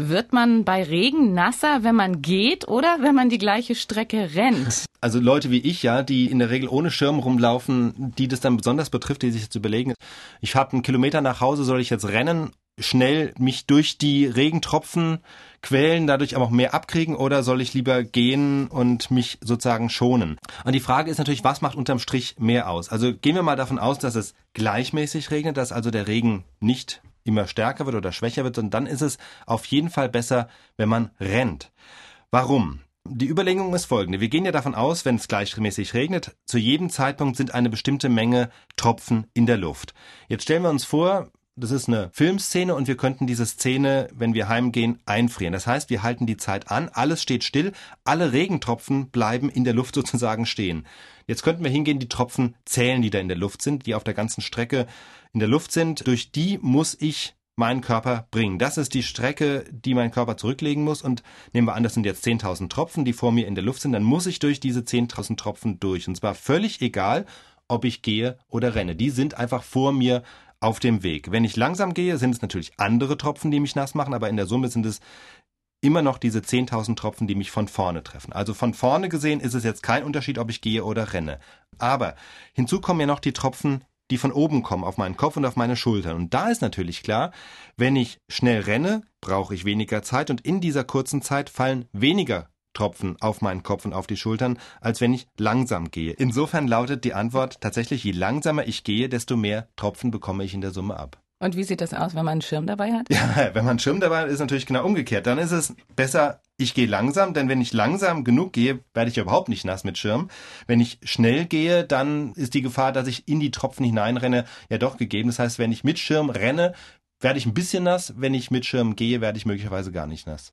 Wird man bei Regen nasser, wenn man geht oder wenn man die gleiche Strecke rennt? Also Leute wie ich, ja, die in der Regel ohne Schirm rumlaufen, die das dann besonders betrifft, die sich jetzt überlegen, ich habe einen Kilometer nach Hause, soll ich jetzt rennen, schnell mich durch die Regentropfen quälen, dadurch aber auch mehr abkriegen oder soll ich lieber gehen und mich sozusagen schonen? Und die Frage ist natürlich, was macht unterm Strich mehr aus? Also gehen wir mal davon aus, dass es gleichmäßig regnet, dass also der Regen nicht immer stärker wird oder schwächer wird, und dann ist es auf jeden Fall besser, wenn man rennt. Warum? Die Überlegung ist folgende. Wir gehen ja davon aus, wenn es gleichmäßig regnet, zu jedem Zeitpunkt sind eine bestimmte Menge Tropfen in der Luft. Jetzt stellen wir uns vor, das ist eine Filmszene und wir könnten diese Szene, wenn wir heimgehen, einfrieren. Das heißt, wir halten die Zeit an, alles steht still, alle Regentropfen bleiben in der Luft sozusagen stehen. Jetzt könnten wir hingehen, die Tropfen zählen, die da in der Luft sind, die auf der ganzen Strecke in der Luft sind. Durch die muss ich meinen Körper bringen. Das ist die Strecke, die mein Körper zurücklegen muss. Und nehmen wir an, das sind jetzt 10.000 Tropfen, die vor mir in der Luft sind. Dann muss ich durch diese 10.000 Tropfen durch. Und zwar völlig egal, ob ich gehe oder renne. Die sind einfach vor mir auf dem Weg. Wenn ich langsam gehe, sind es natürlich andere Tropfen, die mich nass machen, aber in der Summe sind es immer noch diese 10.000 Tropfen, die mich von vorne treffen. Also von vorne gesehen ist es jetzt kein Unterschied, ob ich gehe oder renne. Aber hinzu kommen ja noch die Tropfen, die von oben kommen, auf meinen Kopf und auf meine Schultern. Und da ist natürlich klar, wenn ich schnell renne, brauche ich weniger Zeit und in dieser kurzen Zeit fallen weniger Tropfen auf meinen Kopf und auf die Schultern, als wenn ich langsam gehe. Insofern lautet die Antwort tatsächlich, je langsamer ich gehe, desto mehr Tropfen bekomme ich in der Summe ab. Und wie sieht das aus, wenn man einen Schirm dabei hat? Ja, wenn man einen Schirm dabei hat, ist natürlich genau umgekehrt. Dann ist es besser, ich gehe langsam, denn wenn ich langsam genug gehe, werde ich überhaupt nicht nass mit Schirm. Wenn ich schnell gehe, dann ist die Gefahr, dass ich in die Tropfen hineinrenne, ja doch gegeben. Das heißt, wenn ich mit Schirm renne, werde ich ein bisschen nass. Wenn ich mit Schirm gehe, werde ich möglicherweise gar nicht nass.